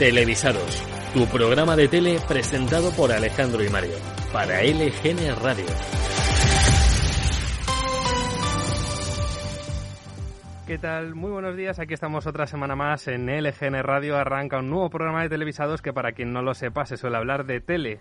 Televisados, tu programa de tele presentado por Alejandro y Mario, para LGN Radio. ¿Qué tal? Muy buenos días. Aquí estamos otra semana más en LGN Radio. Arranca un nuevo programa de televisados que para quien no lo sepa se suele hablar de tele.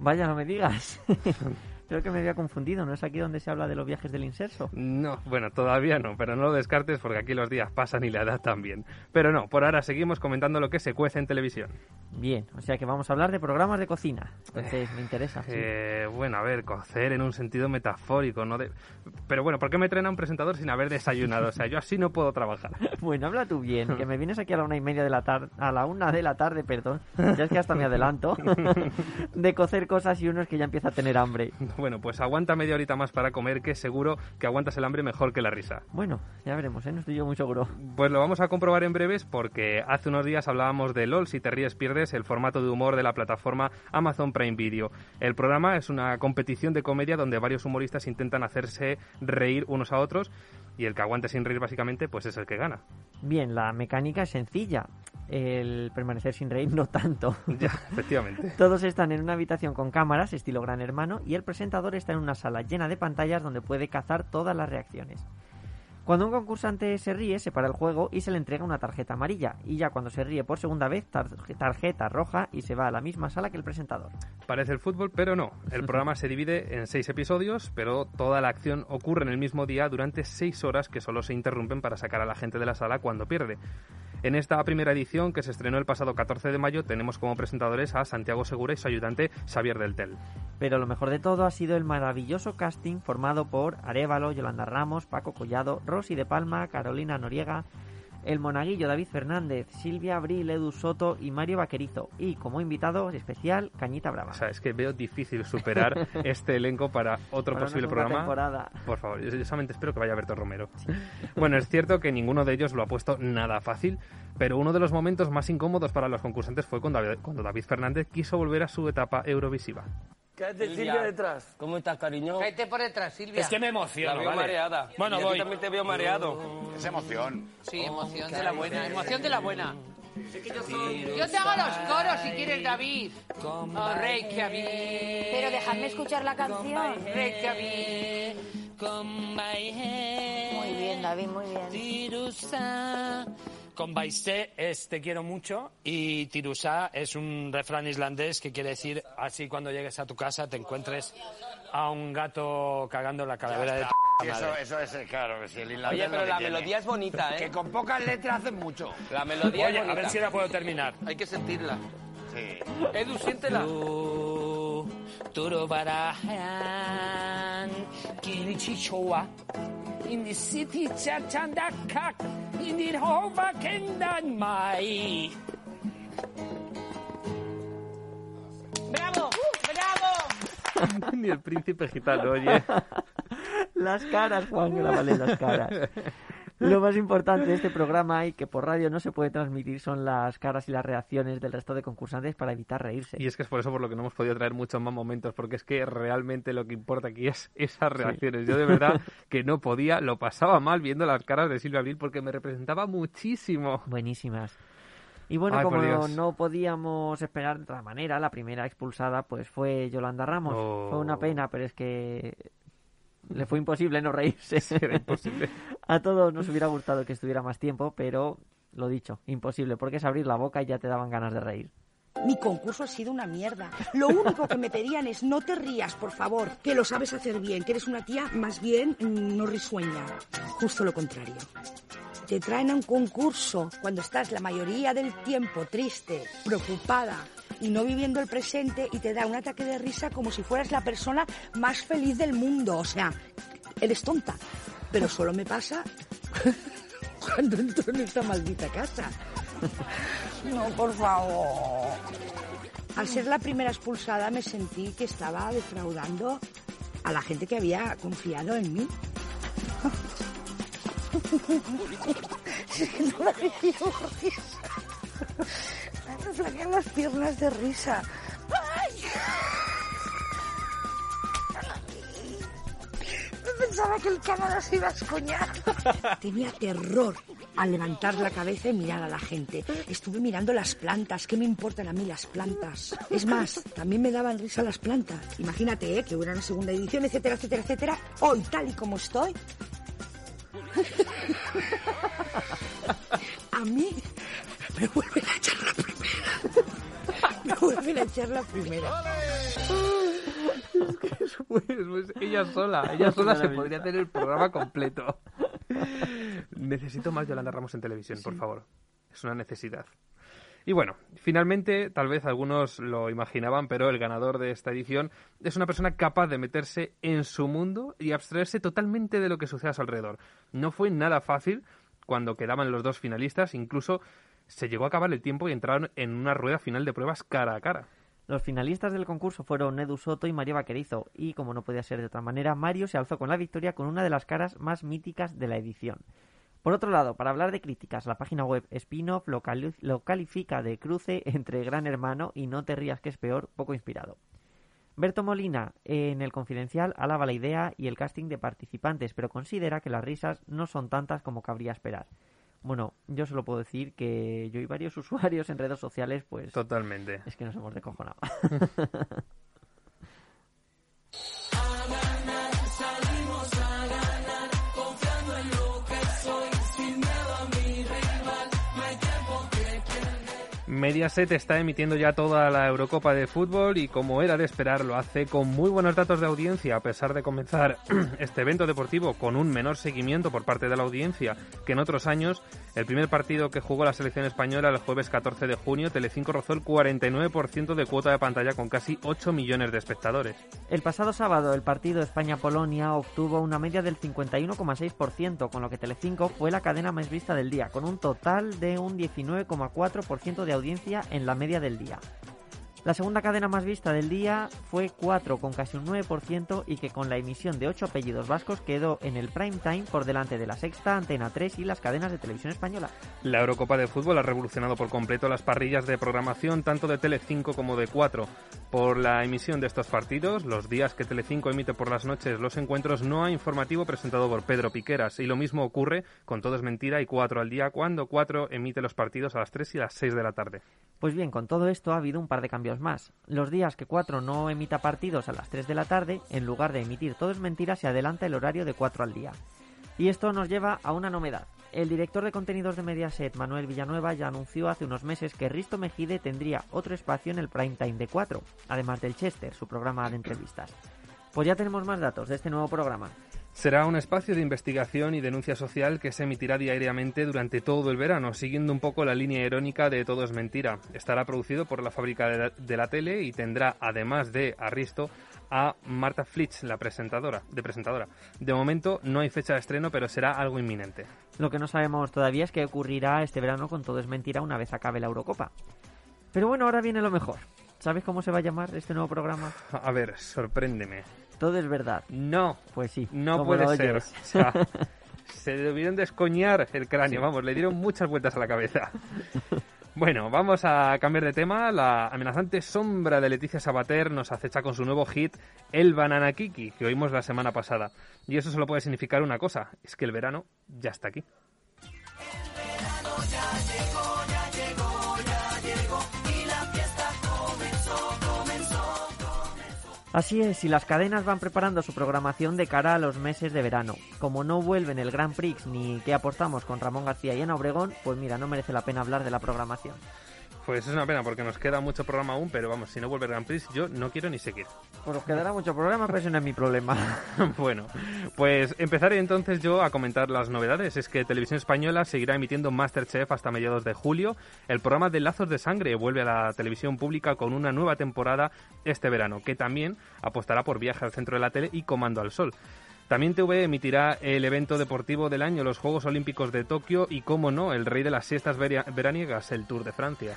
Vaya, no me digas. Creo que me había confundido, ¿no es aquí donde se habla de los viajes del inserso? No, bueno, todavía no, pero no lo descartes porque aquí los días pasan y la edad también. Pero no, por ahora seguimos comentando lo que se cuece en televisión. Bien, o sea que vamos a hablar de programas de cocina. Entonces, me interesa. sí. Eh, bueno, a ver, cocer en un sentido metafórico, ¿no? De... Pero bueno, ¿por qué me traen a un presentador sin haber desayunado? O sea, yo así no puedo trabajar. Bueno, habla tú bien, que me vienes aquí a la una y media de la tarde, a la una de la tarde, perdón, ya es que hasta me adelanto, de cocer cosas y uno es que ya empieza a tener hambre. Bueno, pues aguanta media horita más para comer, que seguro que aguantas el hambre mejor que la risa. Bueno, ya veremos, ¿eh? No estoy yo muy seguro. Pues lo vamos a comprobar en breves porque hace unos días hablábamos de LOL, si te ríes pierdes, el formato de humor de la plataforma Amazon Prime Video. El programa es una competición de comedia donde varios humoristas intentan hacerse reír unos a otros y el que aguante sin reír básicamente pues es el que gana. Bien, la mecánica es sencilla. El permanecer sin reír no tanto. Ya, efectivamente. Todos están en una habitación con cámaras, estilo Gran Hermano, y el presentador está en una sala llena de pantallas donde puede cazar todas las reacciones. Cuando un concursante se ríe, se para el juego y se le entrega una tarjeta amarilla. Y ya cuando se ríe por segunda vez, tar- tarjeta roja y se va a la misma sala que el presentador. Parece el fútbol, pero no. El programa se divide en seis episodios, pero toda la acción ocurre en el mismo día durante seis horas que solo se interrumpen para sacar a la gente de la sala cuando pierde. En esta primera edición, que se estrenó el pasado 14 de mayo, tenemos como presentadores a Santiago Segura y su ayudante Xavier Del Tel. Pero lo mejor de todo ha sido el maravilloso casting formado por Arevalo, Yolanda Ramos, Paco Collado, Rosy de Palma, Carolina Noriega, el monaguillo David Fernández, Silvia Abril, Edu Soto y Mario Vaquerizo. Y como invitado especial, Cañita Brava. O sea, es que veo difícil superar este elenco para otro Para posible programa. temporada. Por favor, yo solamente espero que vaya Berto Romero. Bueno, es cierto que ninguno de ellos lo ha puesto nada fácil, pero uno de los momentos más incómodos para los concursantes fue cuando David Fernández quiso volver a su etapa eurovisiva. Cállate, Silvia, detrás. ¿Cómo estás, cariño? Cállate por detrás, Silvia. Es que me emociono, La veo vale. mareada. Bueno, Y voy. también te veo mareado. Es emoción. Sí, emoción de la buena. Emoción de la buena. Yo te hago los coros si quieres, David. Oh, Reykjavik. Pero dejadme escuchar la canción. Reykjavik. Muy bien, David, muy bien. Con Baiste es te quiero mucho y Tirusa es un refrán islandés que quiere decir así cuando llegues a tu casa te encuentres a un gato cagando en la calavera de tu Sí, eso, madre. eso es, eh, claro, que si el islandés Oye, lo pero que la tiene. melodía es bonita, Que ¿eh? con pocas letras hacen mucho. La melodía Oye, es a bonita. ver si la puedo terminar. Hay que sentirla. Sí. Edu, siéntela. Tu- Turubarahan, Kilichichowa, in the city Chachandakak, in the Hova Kendan Mai. ¡Bravo! ¡Bravo! Ni el príncipe gitano, oye. Las caras, Juan, grábale las caras. Lo más importante de este programa y que por radio no se puede transmitir son las caras y las reacciones del resto de concursantes para evitar reírse. Y es que es por eso por lo que no hemos podido traer muchos más momentos, porque es que realmente lo que importa aquí es esas reacciones. Yo de verdad que no podía, lo pasaba mal viendo las caras de Silvia Abril porque me representaba muchísimo. Buenísimas. Y bueno, Ay, como no podíamos esperar de otra manera, la primera expulsada pues fue Yolanda Ramos. Oh. Fue una pena, pero es que le fue imposible no reírse. Era imposible. A todos nos hubiera gustado que estuviera más tiempo, pero lo dicho, imposible, porque es abrir la boca y ya te daban ganas de reír. Mi concurso ha sido una mierda. Lo único que me pedían es no te rías, por favor, que lo sabes hacer bien, que eres una tía más bien no risueña. Justo lo contrario. Te traen a un concurso cuando estás la mayoría del tiempo triste, preocupada y no viviendo el presente y te da un ataque de risa como si fueras la persona más feliz del mundo. O sea, eres tonta. Pero solo me pasa cuando entro en esta maldita casa. No, por favor. Al ser la primera expulsada me sentí que estaba defraudando a la gente que había confiado en mí. Es que no me. Me flaquean las piernas de risa. ¡Ay! Me pensaba que el Canadá se iba a escoñar. Tenía terror a levantar la cabeza y mirar a la gente. Estuve mirando las plantas. ¿Qué me importan a mí las plantas? Es más, también me daban risa las plantas. Imagínate, ¿eh? que hubiera una segunda edición, etcétera, etcétera, etcétera. Hoy, tal y como estoy, a mí me vuelven a echar la vuelven a echar la primera. Pues, pues ella sola, ella sola se podría hacer el programa completo. Necesito más Yolanda Ramos en televisión, por favor. Es una necesidad. Y bueno, finalmente, tal vez algunos lo imaginaban, pero el ganador de esta edición es una persona capaz de meterse en su mundo y abstraerse totalmente de lo que sucede a su alrededor. No fue nada fácil cuando quedaban los dos finalistas, incluso se llegó a acabar el tiempo y entraron en una rueda final de pruebas cara a cara. Los finalistas del concurso fueron Edu Soto y María Vaquerizo, y como no podía ser de otra manera, Mario se alzó con la victoria con una de las caras más míticas de la edición. Por otro lado, para hablar de críticas, la página web Spinoff lo, lo califica de cruce entre Gran Hermano y No te rías que es peor, poco inspirado. Berto Molina, en el Confidencial, alaba la idea y el casting de participantes, pero considera que las risas no son tantas como cabría esperar. Bueno, yo solo puedo decir que yo y varios usuarios en redes sociales, pues Totalmente. es que nos hemos descojonado. Mediaset está emitiendo ya toda la Eurocopa de fútbol y como era de esperar lo hace con muy buenos datos de audiencia a pesar de comenzar este evento deportivo con un menor seguimiento por parte de la audiencia que en otros años. El primer partido que jugó la selección española el jueves 14 de junio, Telecinco rozó el 49% de cuota de pantalla con casi 8 millones de espectadores. El pasado sábado el partido España-Polonia obtuvo una media del 51,6%, con lo que Telecinco fue la cadena más vista del día, con un total de un 19,4% de audiencia en la media del día. La segunda cadena más vista del día fue 4, con casi un 9%, y que con la emisión de 8 apellidos vascos quedó en el prime time por delante de la sexta, Antena 3 y las cadenas de televisión española. La Eurocopa de fútbol ha revolucionado por completo las parrillas de programación tanto de Telecinco como de 4. Por la emisión de estos partidos, los días que Telecinco emite por las noches los encuentros no hay informativo presentado por Pedro Piqueras y lo mismo ocurre con Todo es Mentira y 4 al día cuando 4 emite los partidos a las 3 y las 6 de la tarde. Pues bien, con todo esto ha habido un par de cambios más. Los días que 4 no emita partidos a las 3 de la tarde, en lugar de emitir todo es mentira, se adelanta el horario de 4 al día. Y esto nos lleva a una novedad. El director de contenidos de Mediaset, Manuel Villanueva, ya anunció hace unos meses que Risto Mejide tendría otro espacio en el prime time de 4, además del Chester, su programa de entrevistas. Pues ya tenemos más datos de este nuevo programa. Será un espacio de investigación y denuncia social que se emitirá diariamente durante todo el verano, siguiendo un poco la línea irónica de Todo es Mentira. Estará producido por la fábrica de la, de la tele y tendrá, además de Arristo, a Marta Flitch, la presentadora, de presentadora. De momento no hay fecha de estreno, pero será algo inminente. Lo que no sabemos todavía es qué ocurrirá este verano con Todo es Mentira una vez acabe la Eurocopa. Pero bueno, ahora viene lo mejor. ¿Sabes cómo se va a llamar este nuevo programa? A ver, sorpréndeme. Todo es verdad. No, Pues sí. no puede ser. oyes. O sea, se debieron descoñar el cráneo, vamos, le dieron muchas vueltas a la cabeza. Bueno, vamos a cambiar de tema. La amenazante sombra de Leticia Sabater nos acecha con su nuevo hit, El Banana Kiki, que oímos la semana pasada. Y eso solo puede significar una cosa, es que el verano ya está aquí. Así es, y las cadenas van preparando su programación de cara a los meses de verano. Como no vuelven el Grand Prix ni que apostamos con Ramón García y Ana Obregón, pues mira, no merece la pena hablar de la programación. Pues es una pena porque nos queda mucho programa aún, pero vamos, si no vuelve el Grand Prix, yo no quiero ni seguir. Pues os quedará mucho programa, pero ese no es mi problema. bueno, pues empezaré entonces yo a comentar las novedades. Es que Televisión Española seguirá emitiendo Masterchef hasta mediados de julio. El programa de Lazos de Sangre vuelve a la televisión pública con una nueva temporada este verano, que también apostará por Viaje al Centro de la Tele y Comando al Sol. También TV emitirá el evento deportivo del año, los Juegos Olímpicos de Tokio y, como no, el rey de las siestas veraniegas, el Tour de Francia.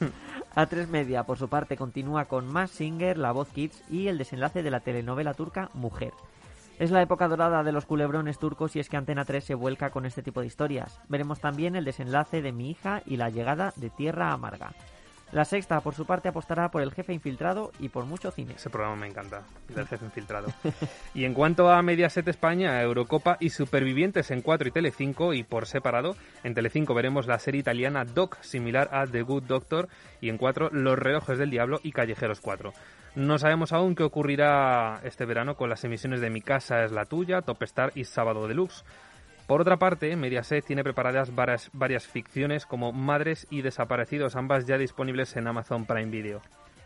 A3 Media, por su parte, continúa con Más Singer, La Voz Kids y el desenlace de la telenovela turca Mujer. Es la época dorada de los culebrones turcos y es que Antena 3 se vuelca con este tipo de historias. Veremos también el desenlace de Mi hija y la llegada de Tierra Amarga. La sexta, por su parte, apostará por el jefe infiltrado y por mucho cine. Ese programa me encanta, el del jefe infiltrado. y en cuanto a Mediaset España, Eurocopa y Supervivientes en 4 y Telecinco y por separado, en Telecinco veremos la serie italiana Doc, similar a The Good Doctor, y en 4 Los relojes del diablo y Callejeros 4. No sabemos aún qué ocurrirá este verano con las emisiones de Mi casa es la tuya, Top Star y Sábado Deluxe. Por otra parte, Mediaset tiene preparadas varias, ficciones como Madres y Desaparecidos, ambas ya disponibles en Amazon Prime Video.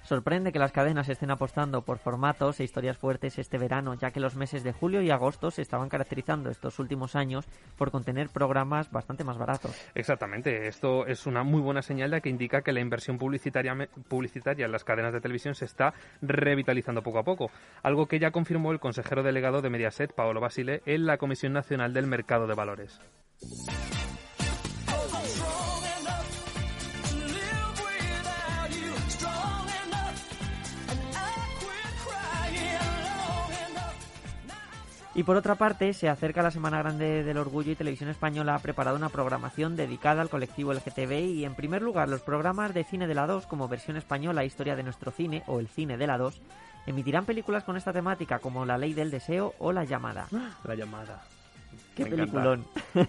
Sorprende que las cadenas estén apostando por formatos e historias fuertes este verano, ya que los meses de julio y agosto se estaban caracterizando estos últimos años por contener programas bastante más baratos. Exactamente, esto es una muy buena señal de que indica que la inversión publicitaria, publicitaria en las cadenas de televisión se está revitalizando poco a poco, algo que ya confirmó el consejero delegado de Mediaset, Paolo Basile, en la Comisión Nacional del Mercado de Valores. Y por otra parte, se acerca la Semana Grande del Orgullo y Televisión Española ha preparado una programación dedicada al colectivo LGTBI y en primer lugar los programas de cine de la 2 como versión española Historia de nuestro cine o El cine de la 2 emitirán películas con esta temática como La ley del deseo o La llamada. La llamada. Qué Me peliculón.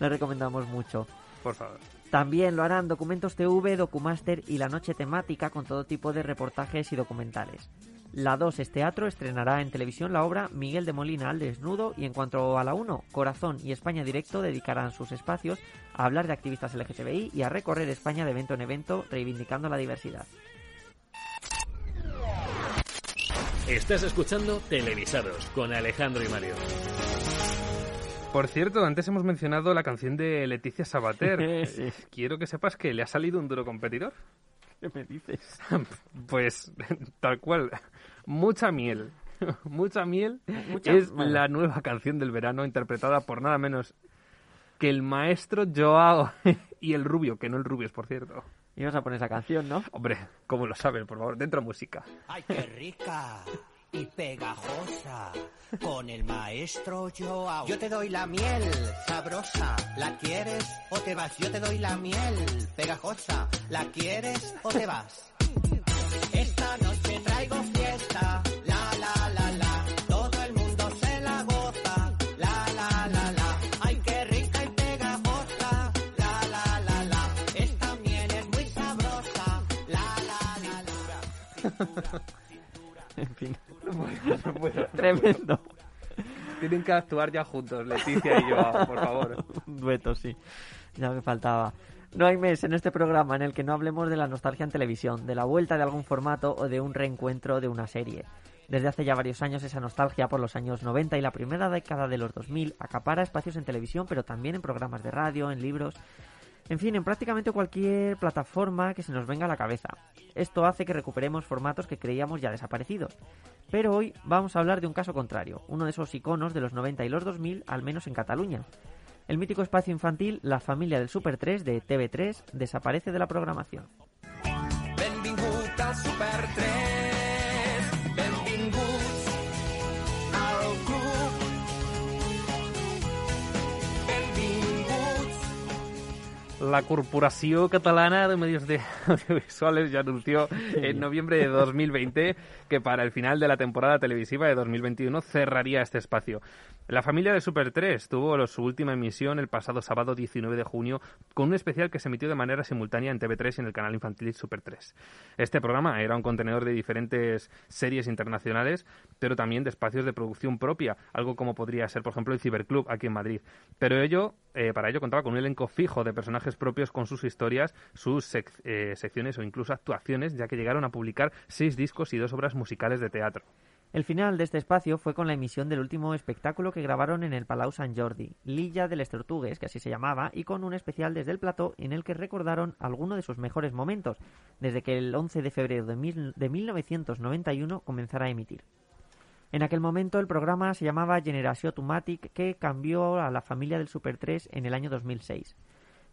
La recomendamos mucho. Por favor. También lo harán Documentos TV, Documaster y La Noche Temática con todo tipo de reportajes y documentales. La 2 es teatro, estrenará en televisión la obra Miguel de Molina al desnudo y en cuanto a la 1, Corazón y España Directo dedicarán sus espacios a hablar de activistas LGTBI y a recorrer España de evento en evento reivindicando la diversidad. Estás escuchando Televisados con Alejandro y Mario. Por cierto, antes hemos mencionado la canción de Leticia Sabater. Sí. Quiero que sepas que le ha salido un duro competidor. ¿Qué me dices? Pues tal cual. Mucha miel. Mucha miel Mucha- es bueno. la nueva canción del verano interpretada por nada menos que el maestro Joao y el rubio, que no el rubio es por cierto. Ibas a poner esa canción, ¿no? Hombre, ¿cómo lo saben? Por favor, dentro música. ¡Ay, qué rica! Y pegajosa. Con el maestro Joao. Yo te doy la miel sabrosa. ¿La quieres o te vas? Yo te doy la miel pegajosa. ¿La quieres o te vas? Esta noche traigo fiesta. La, la, la, la. Todo el mundo se la goza. La, la, la, la. ¡Ay, qué rica y pegajosa! La, la, la, la. Esta miel es muy sabrosa. La, la, la, la. Tremendo. Tienen que actuar ya juntos, Leticia y Joao, por favor. Un dueto, sí. Ya me faltaba. No hay mes en este programa en el que no hablemos de la nostalgia en televisión, de la vuelta de algún formato o de un reencuentro de una serie. Desde hace ya varios años esa nostalgia por los años 90 y la primera década de los 2000 acapara espacios en televisión, pero también en programas de radio, en libros, en fin, en prácticamente cualquier plataforma que se nos venga a la cabeza. Esto hace que recuperemos formatos que creíamos ya desaparecidos. Pero hoy vamos a hablar de un caso contrario, uno de esos iconos de los 90 y los 2000, al menos en Cataluña. El mítico espacio infantil La familia del Super 3 de TV3 desaparece de la programación. Benvingut al Super 3. La Corporació Catalana de Medios de Audiovisuales ya anunció en noviembre de 2020 que para el final de la temporada televisiva de 2021 cerraría este espacio. La familia de Super 3 tuvo su última emisión el pasado sábado 19 de junio con un especial que se emitió de manera simultánea en TV3 y en el canal infantil Super 3. Este programa era un contenedor de diferentes series internacionales, pero también de espacios de producción propia, algo como podría ser, por ejemplo, el Ciberclub aquí en Madrid. Pero ello, eh, para ello contaba con un elenco fijo de personajes propios con sus historias, sus eh, secciones o incluso actuaciones, ya que llegaron a publicar seis discos y dos obras musicales de teatro. El final de este espacio fue con la emisión del último espectáculo que grabaron en el Palau Sant Jordi, Lilla de les Tortugues, que así se llamaba, y con un especial desde el plató en el que recordaron algunos de sus mejores momentos, desde que el 11 de febrero de, mil- de 1991 comenzara a emitir. En aquel momento el programa se llamaba Generació Automatic, que cambió a la familia del Super 3 en el año 2006.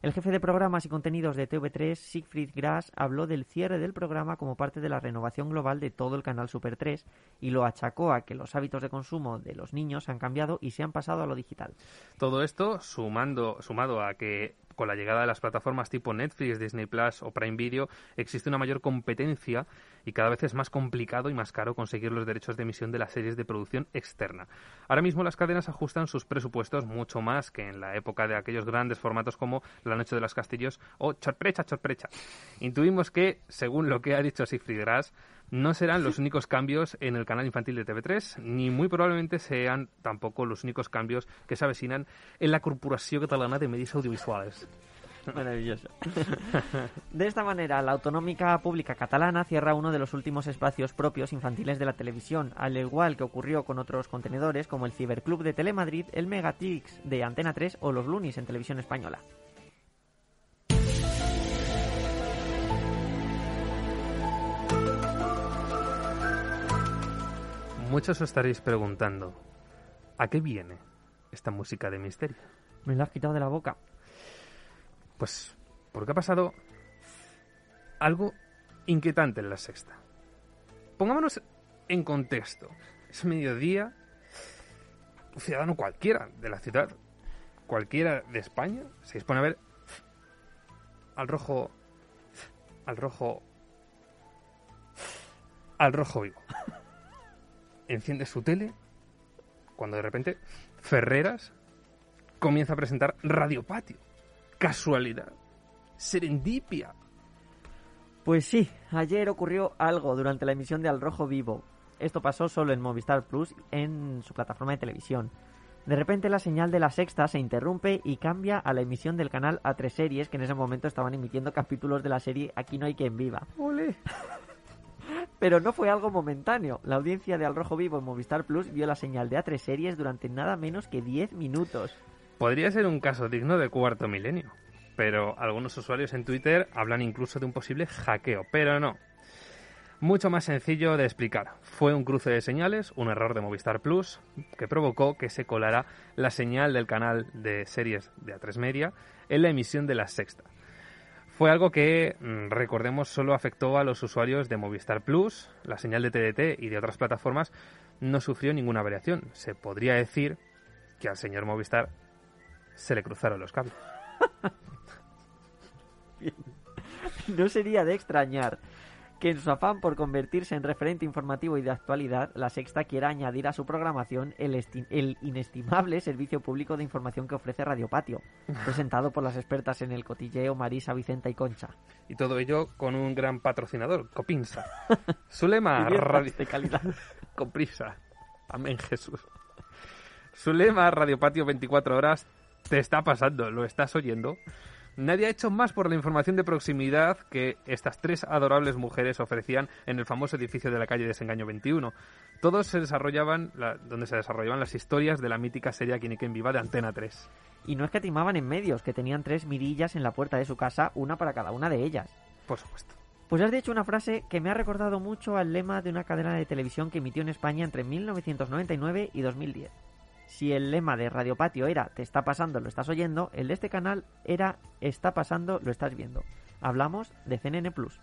El jefe de programas y contenidos de TV3, Siegfried Grass, habló del cierre del programa como parte de la renovación global de todo el canal Super 3 y lo achacó a que los hábitos de consumo de los niños han cambiado y se han pasado a lo digital. Todo esto sumando, sumado a que con la llegada de las plataformas tipo Netflix, Disney Plus o Prime Video, existe una mayor competencia y cada vez es más complicado y más caro conseguir los derechos de emisión de las series de producción externa. Ahora mismo las cadenas ajustan sus presupuestos mucho más que en la época de aquellos grandes formatos como La Noche de los Castillos o Chorprecha, Chorprecha. Intuimos que, según lo que ha dicho Siegfried Grass, no serán los únicos cambios en el canal infantil de TV3, ni muy probablemente sean tampoco los únicos cambios que se avecinan en la Corporación Catalana de Medios Audiovisuales. Maravilloso. De esta manera, la Autonómica Pública Catalana cierra uno de los últimos espacios propios infantiles de la televisión, al igual que ocurrió con otros contenedores como el Ciberclub de Telemadrid, el Megatix de Antena 3 o los Lunis en televisión española. Muchos os estaréis preguntando, ¿a qué viene esta música de misterio? Me la has quitado de la boca. Pues porque ha pasado algo inquietante en la sexta. Pongámonos en contexto. Es mediodía. Un ciudadano cualquiera de la ciudad, cualquiera de España, se dispone a ver al rojo. al rojo. al rojo vivo. Enciende su tele cuando de repente Ferreras comienza a presentar Radio Patio casualidad, serendipia. Pues sí, ayer ocurrió algo durante la emisión de Al Rojo Vivo. Esto pasó solo en Movistar Plus, en su plataforma de televisión. De repente la señal de la sexta se interrumpe y cambia a la emisión del canal A3 Series, que en ese momento estaban emitiendo capítulos de la serie Aquí no hay quien viva. ¡Ole! Pero no fue algo momentáneo. La audiencia de Al Rojo Vivo en Movistar Plus vio la señal de A3 Series durante nada menos que 10 minutos. Podría ser un caso digno de cuarto milenio, pero algunos usuarios en Twitter hablan incluso de un posible hackeo, pero no. Mucho más sencillo de explicar. Fue un cruce de señales, un error de Movistar Plus, que provocó que se colara la señal del canal de series de A3 Media en la emisión de la sexta. Fue algo que, mm, recordemos, solo afectó a los usuarios de Movistar Plus, la señal de TDT y de otras plataformas no sufrió ninguna variación. Se podría decir que al señor Movistar se le cruzaron los cables. no sería de extrañar que en su afán por convertirse en referente informativo y de actualidad, la Sexta quiera añadir a su programación el, el, inestimable servicio público de información que ofrece Radio Patio, presentado por las expertas en el cotilleo Marisa, Vicenta y Concha. Y todo ello con un gran patrocinador, Copinsa. Su lema, radio... de calidad. con prisa. Amén, Jesús. Su lema, Radio Patio 24 horas, te está pasando, lo estás oyendo. Nadie ha hecho más por la información de proximidad que estas tres adorables mujeres ofrecían en el famoso edificio de la calle Desengaño 21. Todos se desarrollaban, donde se desarrollaban las historias de la mítica serie en Viva de Antena 3. Y no es que timaban en medios, que tenían tres mirillas en la puerta de su casa, una para cada una de ellas. Por supuesto. Pues has dicho una frase que me ha recordado mucho al lema de una cadena de televisión que emitió en España entre 1999 y 2010. Si el lema de Radio Patio era Te está pasando, lo estás oyendo, el de este canal era Está pasando, lo estás viendo. Hablamos de CNN Plus.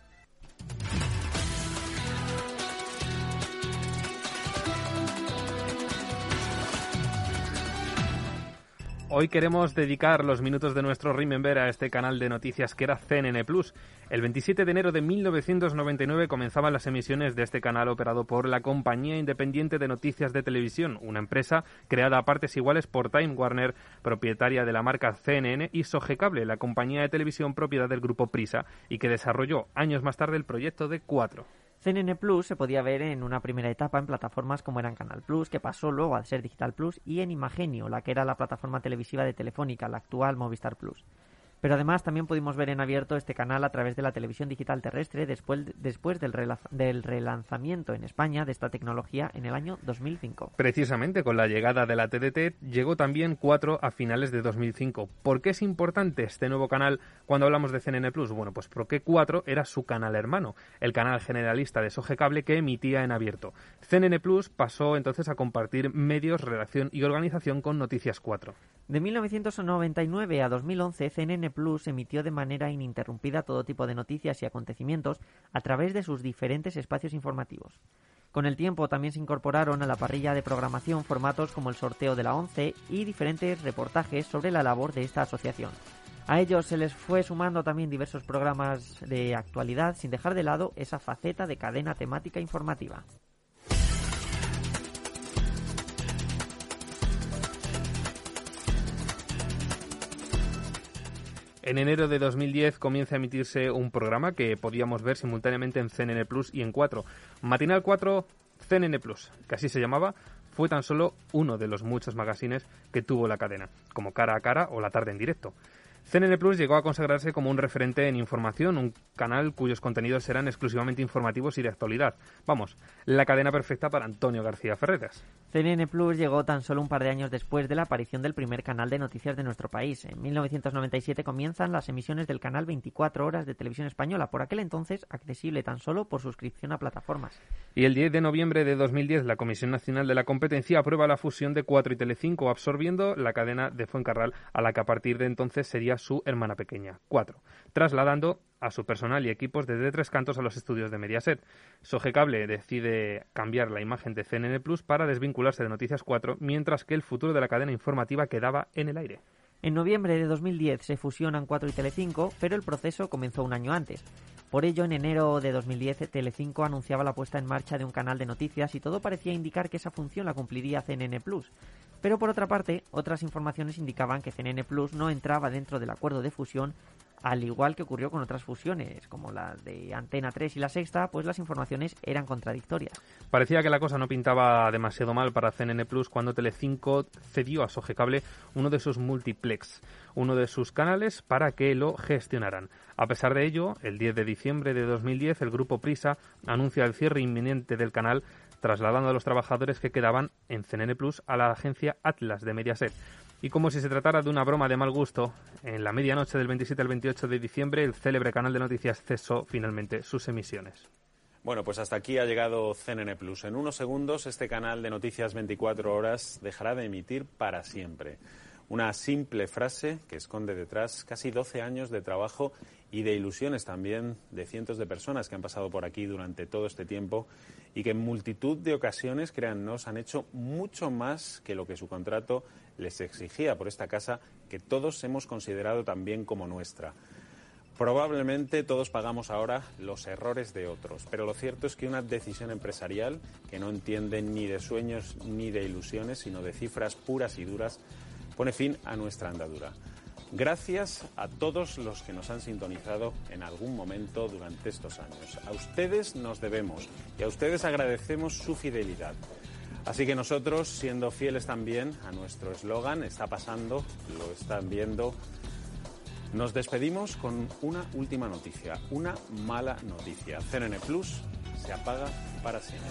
Hoy queremos dedicar los minutos de nuestro Remember a este canal de noticias que era CNN Plus. El 27 de enero de 1999 comenzaban las emisiones de este canal operado por la Compañía Independiente de Noticias de Televisión, una empresa creada a partes iguales por Time Warner, propietaria de la marca CNN, y Sogecable, la compañía de televisión propiedad del grupo Prisa, y que desarrolló años más tarde el proyecto de 4. CNN Plus se podía ver en una primera etapa en plataformas como eran Canal Plus, que pasó luego a ser Digital Plus, y en Imagenio, la que era la plataforma televisiva de Telefónica, la actual Movistar Plus. Pero además también pudimos ver en abierto este canal a través de la televisión digital terrestre después, después del, del relanzamiento en España de esta tecnología en el año 2005. Precisamente con la llegada de la TDT llegó también 4 a finales de 2005. ¿Por qué es importante este nuevo canal cuando hablamos de CNN Plus? Bueno, pues porque 4 era su canal hermano, el canal generalista de Soge Cable que emitía en abierto. CNN Plus pasó entonces a compartir medios, redacción y organización con Noticias 4. De 1999 a 2011, CNN Plus emitió de manera ininterrumpida todo tipo de noticias y acontecimientos a través de sus diferentes espacios informativos. Con el tiempo también se incorporaron a la parrilla de programación formatos como el sorteo de la ONCE y diferentes reportajes sobre la labor de esta asociación. A ellos se les fue sumando también diversos programas de actualidad, sin dejar de lado esa faceta de cadena temática informativa. En enero de 2010 comienza a emitirse un programa que podíamos ver simultáneamente en CNN Plus y en 4. Matinal 4, CNN Plus, que así se llamaba, fue tan solo uno de los muchos magazines que tuvo la cadena, como Cara a Cara o La Tarde en Directo. CNN Plus llegó a consagrarse como un referente en información, un canal cuyos contenidos eran exclusivamente informativos y de actualidad. Vamos, la cadena perfecta para Antonio García Ferreras. CNN Plus llegó tan solo un par de años después de la aparición del primer canal de noticias de nuestro país. En 1997 comienzan las emisiones del canal 24 horas de televisión española, por aquel entonces accesible tan solo por suscripción a plataformas. Y el 10 de noviembre de 2010 la Comisión Nacional de la Competencia aprueba la fusión de 4 y Telecinco, absorbiendo la cadena de Fuencarral a la que a partir de entonces sería su hermana pequeña, 4, trasladando a su personal y equipos desde Tres Cantos a los estudios de Mediaset. Sogecable decide cambiar la imagen de CNN Plus para desvincularse de Noticias 4, mientras que el futuro de la cadena informativa quedaba en el aire. En noviembre de 2010 se fusionan 4 y Telecinco, pero el proceso comenzó un año antes. Por ello, en enero de 2010, Telecinco anunciaba la puesta en marcha de un canal de noticias y todo parecía indicar que esa función la cumpliría CNN Plus. Pero por otra parte, otras informaciones indicaban que CNN Plus no entraba dentro del acuerdo de fusión al igual que ocurrió con otras fusiones, como las de Antena 3 y la Sexta, pues las informaciones eran contradictorias. Parecía que la cosa no pintaba demasiado mal para CNN Plus cuando Telecinco cedió a Sogecable uno de sus multiplex, uno de sus canales, para que lo gestionaran. A pesar de ello, el 10 de diciembre de 2010, el grupo Prisa anuncia el cierre inminente del canal, trasladando a los trabajadores que quedaban en CNN Plus a la agencia Atlas de Mediaset. Y como si se tratara de una broma de mal gusto, en la medianoche del 27 al 28 de diciembre el célebre canal de noticias cesó finalmente sus emisiones. Bueno, pues hasta aquí ha llegado CNN Plus. En unos segundos este canal de noticias 24 horas dejará de emitir para siempre. Una simple frase que esconde detrás casi 12 años de trabajo y de ilusiones también de cientos de personas que han pasado por aquí durante todo este tiempo y que en multitud de ocasiones, créannos, han hecho mucho más que lo que su contrato les exigía por esta casa que todos hemos considerado también como nuestra. Probablemente todos pagamos ahora los errores de otros, pero lo cierto es que una decisión empresarial que no entiende ni de sueños ni de ilusiones, sino de cifras puras y duras, pone fin a nuestra andadura. Gracias a todos los que nos han sintonizado en algún momento durante estos años. A ustedes nos debemos y a ustedes agradecemos su fidelidad. Así que nosotros, siendo fieles también a nuestro eslogan, está pasando, lo están viendo, nos despedimos con una última noticia, una mala noticia. CNN Plus se apaga para siempre.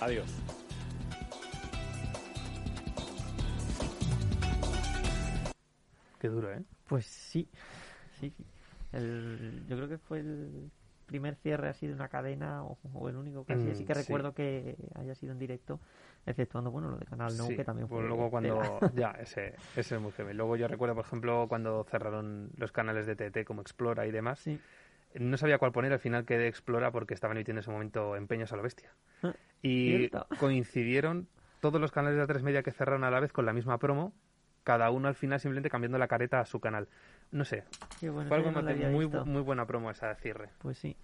Adiós. Qué duro, ¿eh? Pues sí, sí. El, yo creo que fue el primer cierre así de una cadena o, o el único casi. Mm, así que sí. recuerdo que haya sido en directo, exceptuando bueno lo de Canal No, Sí, que también pues fue. luego cuando ya ese, ese es muy heavy. Luego yo recuerdo, por ejemplo, cuando cerraron los canales de TT como Explora y demás. No sabía cuál poner, al final quedé Explora porque estaban emitiendo en ese momento empeños a lo bestia. Ah, Y cierto. coincidieron todos los canales de A3 Media que cerraron a la vez con la misma promo, cada uno al final simplemente cambiando la careta a su canal. No sé, Qué bueno, fue algo no muy, muy, visto. muy buena promo esa cierre. Pues sí.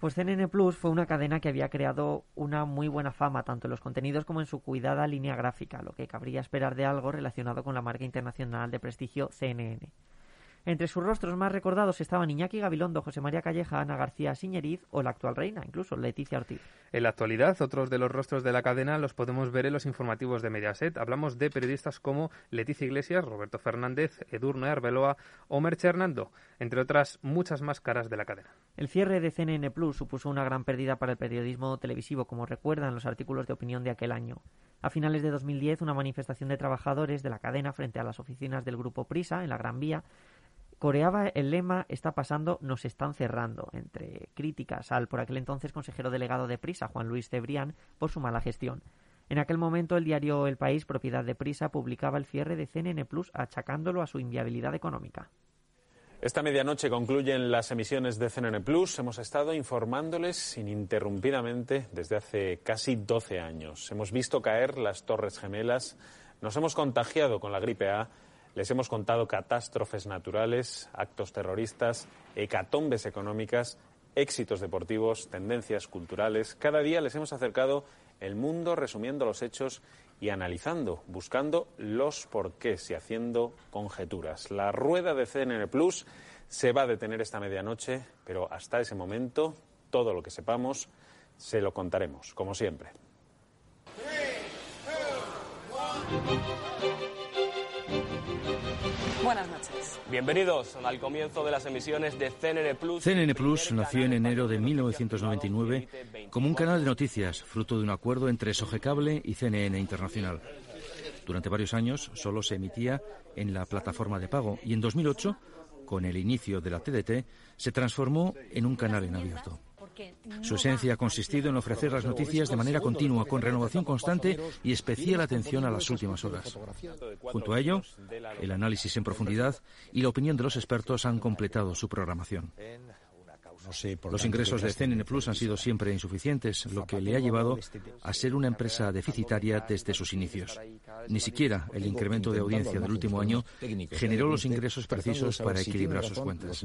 Pues CNN Plus fue una cadena que había creado una muy buena fama, tanto en los contenidos como en su cuidada línea gráfica, lo que cabría esperar de algo relacionado con la marca internacional de prestigio CNN. Entre sus rostros más recordados estaban Iñaki Gabilondo, José María Calleja, Ana García Siñeriz o la actual reina, incluso Leticia Ortiz. En la actualidad, otros de los rostros de la cadena los podemos ver en los informativos de Mediaset. Hablamos de periodistas como Leticia Iglesias, Roberto Fernández, Edurne Arbeloa o Merche Hernando, entre otras muchas más caras de la cadena. El cierre de CNN Plus supuso una gran pérdida para el periodismo televisivo, como recuerdan los artículos de opinión de aquel año. A finales de 2010, una manifestación de trabajadores de la cadena frente a las oficinas del grupo Prisa, en la Gran Vía, coreaba el lema Está pasando, nos están cerrando, entre críticas al por aquel entonces consejero delegado de Prisa, Juan Luis Cebrián, por su mala gestión. En aquel momento, el diario El País, propiedad de Prisa, publicaba el cierre de CNN Plus achacándolo a su inviabilidad económica. Esta medianoche concluyen las emisiones de CNN Plus. Hemos estado informándoles ininterrumpidamente desde hace casi 12 años. Hemos visto caer las Torres Gemelas, nos hemos contagiado con la gripe A, Les hemos contado catástrofes naturales, actos terroristas, hecatombes económicas, éxitos deportivos, tendencias culturales. Cada día les hemos acercado el mundo resumiendo los hechos y analizando, buscando los porqués y haciendo conjeturas. La rueda de CNN Plus se va a detener esta medianoche, pero hasta ese momento todo lo que sepamos se lo contaremos, como siempre. Buenas noches. Bienvenidos al comienzo de las emisiones de CNN Plus. CNN Plus nació en enero de 1999 como un canal de noticias, fruto de un acuerdo entre Sogecable y CNN Internacional. Durante varios años solo se emitía en la plataforma de pago y en 2008, con el inicio de la TDT, se transformó en un canal en abierto. Su esencia ha consistido en ofrecer las noticias de manera continua, con renovación constante y especial atención a las últimas horas. Junto a ello, el análisis en profundidad y la opinión de los expertos han completado su programación. Los ingresos de CNN Plus han sido siempre insuficientes, lo que le ha llevado a ser una empresa deficitaria desde sus inicios. Ni siquiera el incremento de audiencia del último año generó los ingresos precisos para equilibrar sus cuentas.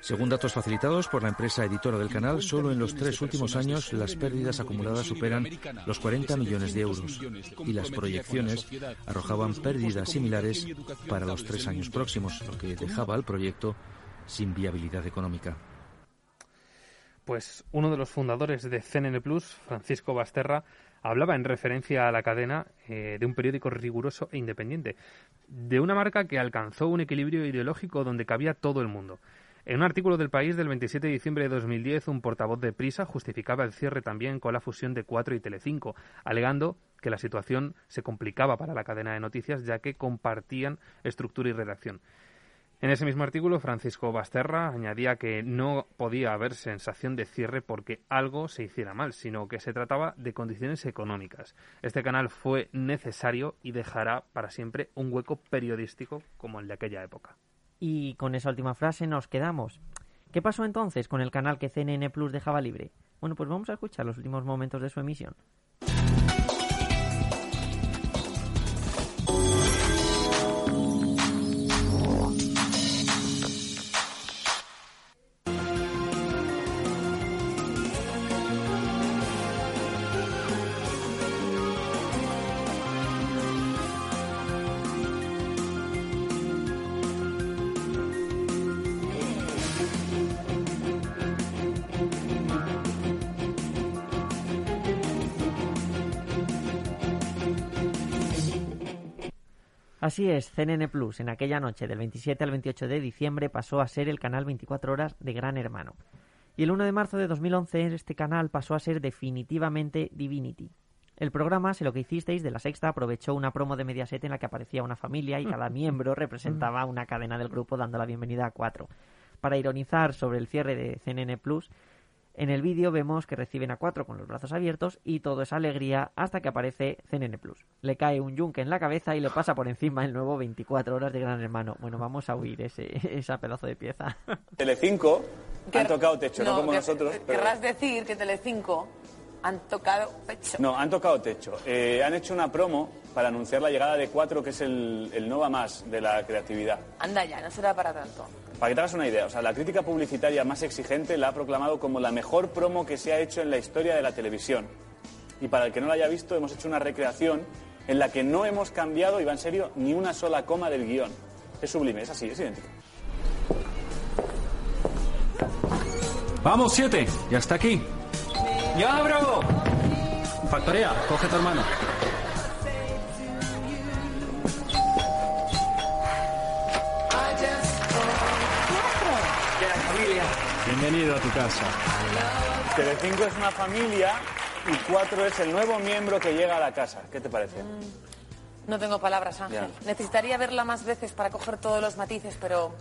Según datos facilitados por la empresa editora del canal, solo en los tres últimos años las pérdidas acumuladas superan los 40 millones de euros y las proyecciones arrojaban pérdidas similares para los tres años próximos, lo que dejaba al proyecto sin viabilidad económica. Pues uno de los fundadores de CNN Plus, Francisco Basterra, hablaba en referencia a la cadena eh, de un periódico riguroso e independiente, de una marca que alcanzó un equilibrio ideológico donde cabía todo el mundo. En un artículo del País del 27 de diciembre de 2010, un portavoz de Prisa justificaba el cierre también con la fusión de Cuatro y Telecinco, alegando que la situación se complicaba para la cadena de noticias ya que compartían estructura y redacción. En ese mismo artículo, Francisco Basterra añadía que no podía haber sensación de cierre porque algo se hiciera mal, sino que se trataba de condiciones económicas. Este canal fue necesario y dejará para siempre un hueco periodístico como el de aquella época. Y con esa última frase nos quedamos. ¿Qué pasó entonces con el canal que CNN Plus dejaba libre? Bueno, pues vamos a escuchar los últimos momentos de su emisión. Así es, CNN Plus en aquella noche del 27 al 28 de diciembre pasó a ser el canal 24 horas de Gran Hermano. Y el 1 de marzo de 2011 este canal pasó a ser definitivamente Divinity. El programa, sé lo que hicisteis, de la sexta aprovechó una promo de Mediaset en la que aparecía una familia y cada miembro representaba una cadena del grupo dando la bienvenida a cuatro. Para ironizar sobre el cierre de CNN Plus, en el vídeo vemos que reciben a cuatro con los brazos abiertos y todo es alegría hasta que aparece CNN Plus. Le cae un yunque en la cabeza y le pasa por encima el nuevo 24 horas de Gran Hermano. Bueno, vamos a huir ese, esa pedazo de pieza. Telecinco han tocado techo, no, como que- nosotros. pero- Querrás decir que Telecinco han tocado pecho. No, han tocado techo. Eh, han hecho una promo para anunciar la llegada de Cuatro, que es el, el Nova Más de la creatividad. Anda ya, no será para tanto. Para que te hagas una idea, o sea, la crítica publicitaria más exigente la ha proclamado como la mejor promo que se ha hecho en la historia de la televisión. Y para el que no la haya visto, hemos hecho una recreación en la que no hemos cambiado, y va en serio, ni una sola coma del guion. Es sublime, es así, es idéntico. Vamos, siete. Ya está aquí. ¡Ya abro! Factoría, coge a tu hermano. Bienvenido a tu casa. Telecinco es una familia y Cuatro es el nuevo miembro que llega a la casa. ¿Qué te parece? No tengo palabras, Ángel. Ya. Necesitaría verla más veces para coger todos los matices, pero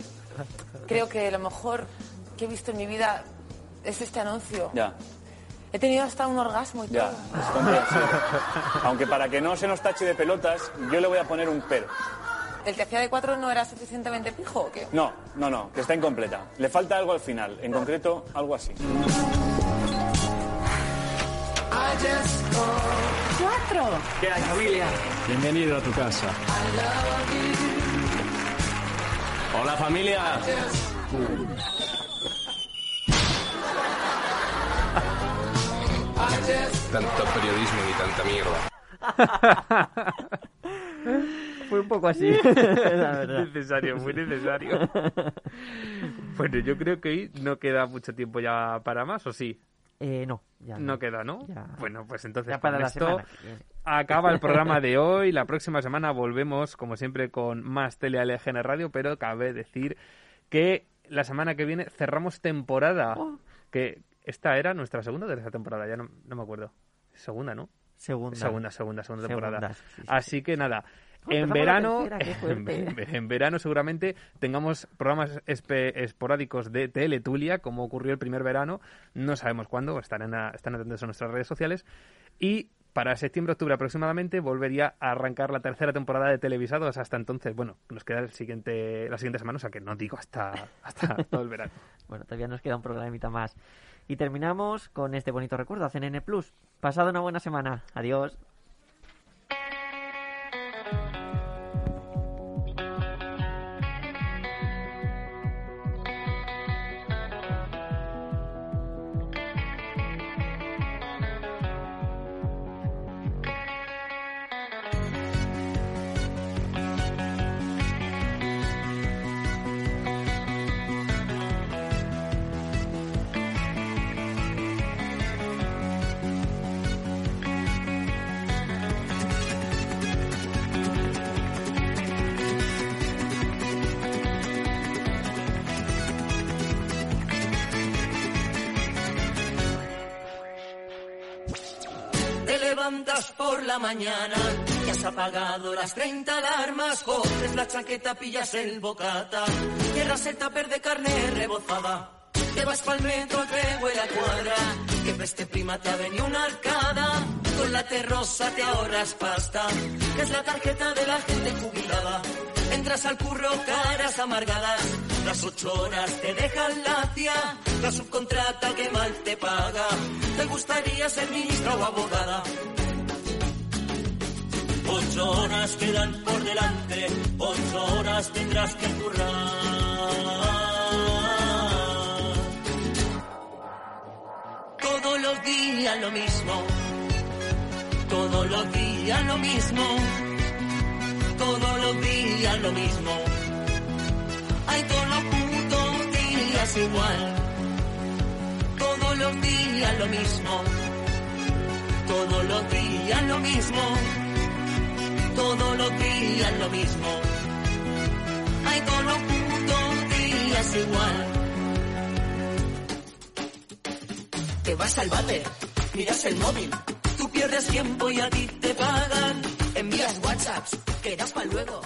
creo que lo mejor que he visto en mi vida es este anuncio. Ya, He tenido hasta un orgasmo y ya, todo. es. Aunque para que no se nos tache de pelotas, yo le voy a poner un pero. ¿El que hacía de cuatro no era suficientemente pijo o qué? No, no, no, que está incompleta. Le falta algo al final, en concreto, algo así. ¡Cuatro! ¿Qué hay, familia? Bienvenido a tu casa. Hola familia. Tanto periodismo y tanta mierda. Fue un poco así, la verdad. necesario, muy necesario. bueno, yo creo que hoy no queda mucho tiempo ya para más, ¿o sí? Eh, no, ya no. no. queda, ¿no? Ya. Bueno, pues entonces Ya para con esto acaba el programa de hoy. La próxima semana volvemos, como siempre, con más Tele LGN Radio, pero cabe decir que la semana que viene cerramos temporada. Oh. Que esta era nuestra segunda o tercera temporada, ya no, no me acuerdo. Segunda, ¿no? Segunda. Segunda, segunda, segunda temporada. Segunda, sí, sí. Así que nada. En verano, tercera, en, en verano seguramente tengamos programas esporádicos de Teletulia, como ocurrió el primer verano. No sabemos cuándo, estarán, a- están atentos a nuestras redes sociales. Y para septiembre-octubre aproximadamente volvería a arrancar la tercera temporada de Televisados. Hasta entonces, bueno, nos queda el siguiente, la siguiente semana, o sea que no digo hasta, hasta todo el verano. Bueno, todavía nos queda un programita más. Y terminamos con este bonito recuerdo a CNN Plus. Pasado una buena semana. Adiós. La mañana, ya has apagado las 30 alarmas, coges la chaqueta, pillas el bocata, cierras el tupper de carne rebozada. Te vas pa'l metro que huele a cuadra, que peste prima te ha venido una arcada, con la terrosa te ahorras pasta, que es la tarjeta de la gente jubilada. Entras al curro, caras amargadas, las ocho horas te dejan la tía, la subcontrata que mal te paga. Te gustaría ser ministra o abogada. Ocho horas quedan por delante, ocho horas tendrás que currar. Todos los días lo mismo, todos los días lo mismo, todos los días lo mismo. Hay todos los putos días igual, todos los días lo mismo, todos los días lo mismo, todos los días lo mismo. Hay todos los putos días igual. Te vas al váter, miras el móvil, tú pierdes tiempo y a ti te pagan. Envías WhatsApps, quedas para luego.